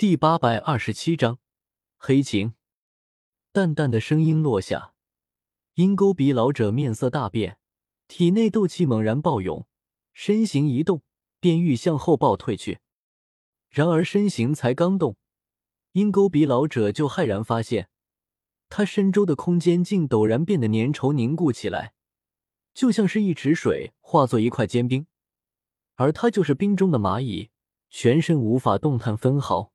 第八百二十七章黑琴。淡淡的声音落下，鹰钩鼻老者面色大变，体内斗气猛然暴涌，身形一动，便欲向后暴退去。然而身形才刚动，鹰钩鼻老者就骇然发现，他身周的空间竟陡然变得粘稠凝固起来，就像是一池水化作一块坚冰，而他就是冰中的蚂蚁，全身无法动弹分毫。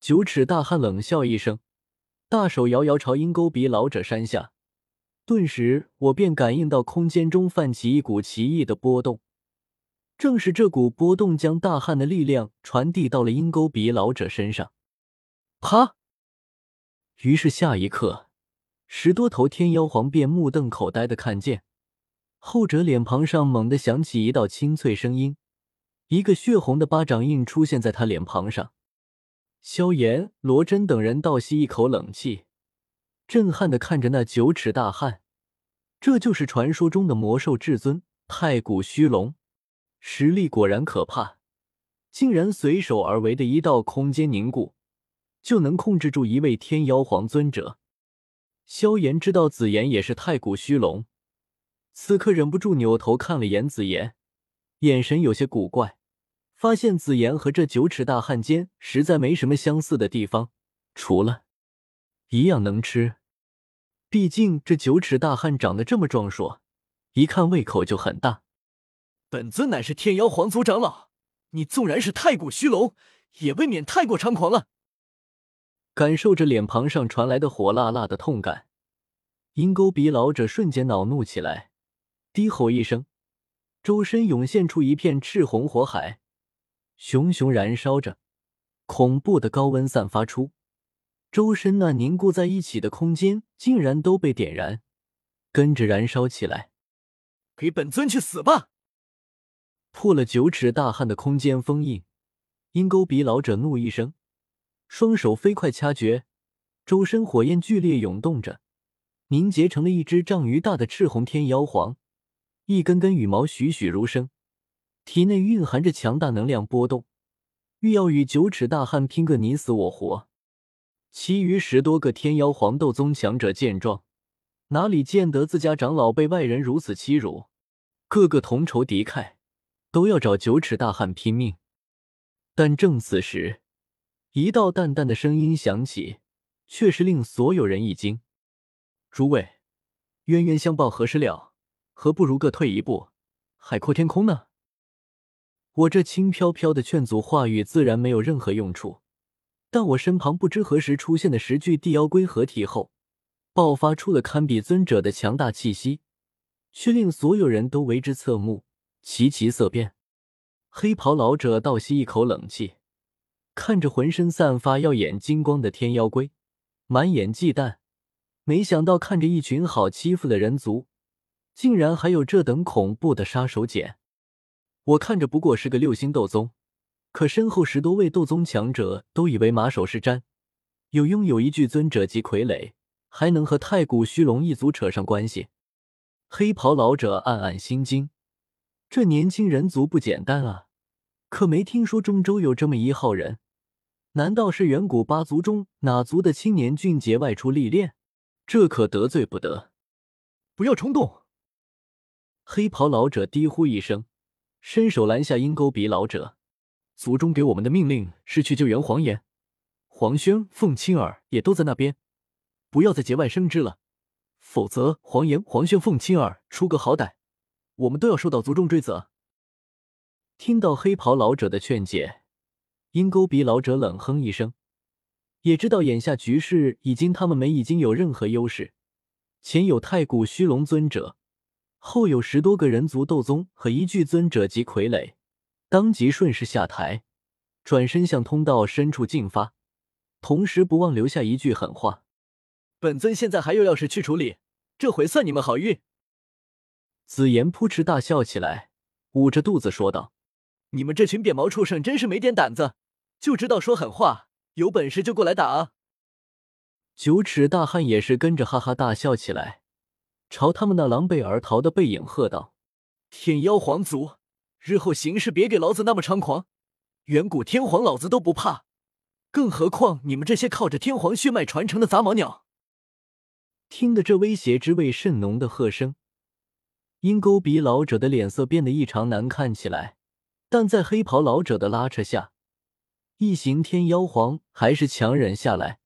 九尺大汉冷笑一声，大手摇摇朝鹰钩鼻老者扇下，顿时我便感应到空间中泛起一股奇异的波动。正是这股波动将大汉的力量传递到了鹰钩鼻老者身上。啪！于是下一刻，十多头天妖皇便目瞪口呆的看见，后者脸庞上猛地响起一道清脆声音，一个血红的巴掌印出现在他脸庞上。萧炎、罗真等人倒吸一口冷气，震撼的看着那九尺大汉。这就是传说中的魔兽至尊太古虚龙，实力果然可怕，竟然随手而为的一道空间凝固，就能控制住一位天妖皇尊者。萧炎知道紫妍也是太古虚龙，此刻忍不住扭头看了眼紫妍，眼神有些古怪。发现紫妍和这九尺大汉间实在没什么相似的地方，除了一样能吃。毕竟这九尺大汉长得这么壮硕，一看胃口就很大。本尊乃是天妖皇族长老，你纵然是太古虚龙，也未免太过猖狂了。感受着脸庞上传来的火辣辣的痛感，鹰钩鼻老者瞬间恼怒起来，低吼一声，周身涌现出一片赤红火海。熊熊燃烧着，恐怖的高温散发出，周身那凝固在一起的空间竟然都被点燃，跟着燃烧起来。给本尊去死吧！破了九尺大汉的空间封印，鹰钩鼻老者怒一声，双手飞快掐诀，周身火焰剧烈涌动着，凝结成了一只丈余大的赤红天妖皇，一根根羽毛栩栩如生。体内蕴含着强大能量波动，欲要与九尺大汉拼个你死我活。其余十多个天妖黄豆宗强者见状，哪里见得自家长老被外人如此欺辱，个个同仇敌忾，都要找九尺大汉拼命。但正此时，一道淡淡的声音响起，却是令所有人一惊：“诸位，冤冤相报何时了？何不如各退一步，海阔天空呢？”我这轻飘飘的劝阻话语自然没有任何用处，但我身旁不知何时出现的十具地妖龟合体后，爆发出了堪比尊者的强大气息，却令所有人都为之侧目，齐齐色变。黑袍老者倒吸一口冷气，看着浑身散发耀眼金光的天妖龟，满眼忌惮。没想到看着一群好欺负的人族，竟然还有这等恐怖的杀手锏。我看着不过是个六星斗宗，可身后十多位斗宗强者都以为马首是瞻，有拥有一具尊者级傀儡，还能和太古虚龙一族扯上关系。黑袍老者暗暗心惊，这年轻人族不简单啊！可没听说中州有这么一号人，难道是远古八族中哪族的青年俊杰外出历练？这可得罪不得！不要冲动！黑袍老者低呼一声。伸手拦下鹰钩鼻老者，族中给我们的命令是去救援黄岩、黄轩、凤青儿，也都在那边，不要再节外生枝了，否则黄岩、黄轩、凤青儿出个好歹，我们都要受到族中追责。听到黑袍老者的劝解，鹰钩鼻老者冷哼一声，也知道眼下局势已经他们没已经有任何优势，前有太古虚龙尊者。后有十多个人族斗宗和一具尊者级傀儡，当即顺势下台，转身向通道深处进发，同时不忘留下一句狠话：“本尊现在还有要事去处理，这回算你们好运。”紫妍扑哧大笑起来，捂着肚子说道：“你们这群扁毛畜生真是没点胆子，就知道说狠话，有本事就过来打啊！”九尺大汉也是跟着哈哈大笑起来。朝他们那狼狈而逃的背影喝道：“天妖皇族，日后行事别给老子那么猖狂！远古天皇老子都不怕，更何况你们这些靠着天皇血脉传承的杂毛鸟。听得这威胁之味甚浓的喝声，鹰钩鼻老者的脸色变得异常难看起来。但在黑袍老者的拉扯下，一行天妖皇还是强忍下来，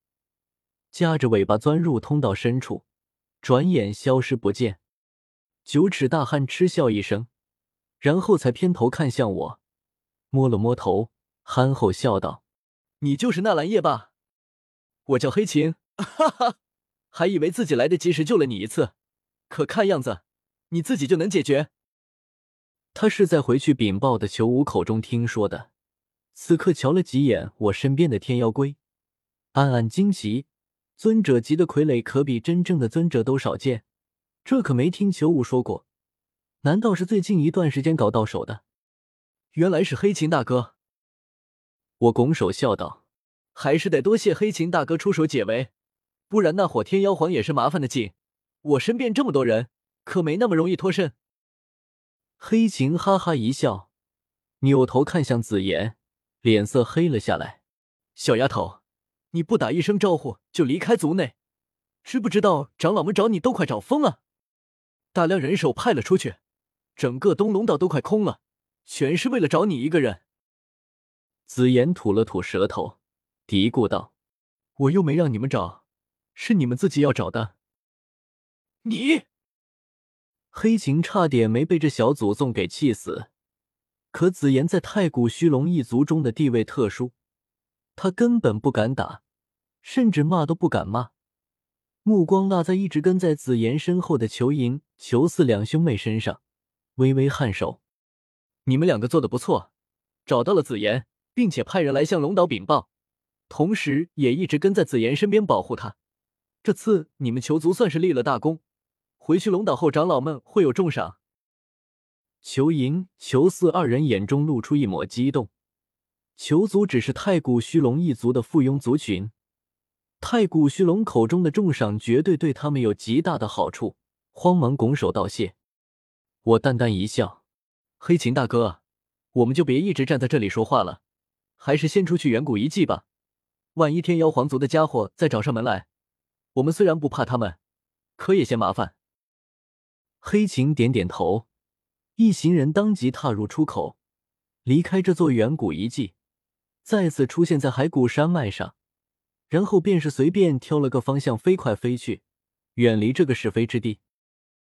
夹着尾巴钻入通道深处，转眼消失不见。九尺大汉嗤笑一声，然后才偏头看向我，摸了摸头，憨厚笑道：“你就是纳兰叶吧？我叫黑琴，哈哈。”还以为自己来得及时救了你一次，可看样子你自己就能解决。他是在回去禀报的裘武口中听说的，此刻瞧了几眼我身边的天妖龟，暗暗惊奇：尊者级的傀儡可比真正的尊者都少见，这可没听裘武说过。难道是最近一段时间搞到手的？原来是黑琴大哥。我拱手笑道：“还是得多谢黑琴大哥出手解围。”不然那伙天妖皇也是麻烦的紧，我身边这么多人，可没那么容易脱身。黑琴哈哈一笑，扭头看向紫妍，脸色黑了下来。小丫头，你不打一声招呼就离开族内，知不知道长老们找你都快找疯了？大量人手派了出去，整个东龙岛都快空了，全是为了找你一个人。紫妍吐了吐舌头，嘀咕道：“我又没让你们找。”是你们自己要找的。你，黑琴差点没被这小祖宗给气死。可紫妍在太古虚龙一族中的地位特殊，他根本不敢打，甚至骂都不敢骂。目光落在一直跟在紫妍身后的裘银、裘四两兄妹身上，微微颔首：“你们两个做的不错，找到了紫妍，并且派人来向龙岛禀报，同时也一直跟在紫妍身边保护她。”这次你们裘族算是立了大功，回去龙岛后，长老们会有重赏。裘银、裘四二人眼中露出一抹激动。囚族只是太古虚龙一族的附庸族群，太古虚龙口中的重赏绝对对他们有极大的好处。慌忙拱手道谢。我淡淡一笑：“黑琴大哥，我们就别一直站在这里说话了，还是先出去远古遗迹吧。万一天妖皇族的家伙再找上门来……”我们虽然不怕他们，可也嫌麻烦。黑琴点点头，一行人当即踏入出口，离开这座远古遗迹，再次出现在海谷山脉上，然后便是随便挑了个方向飞快飞去，远离这个是非之地。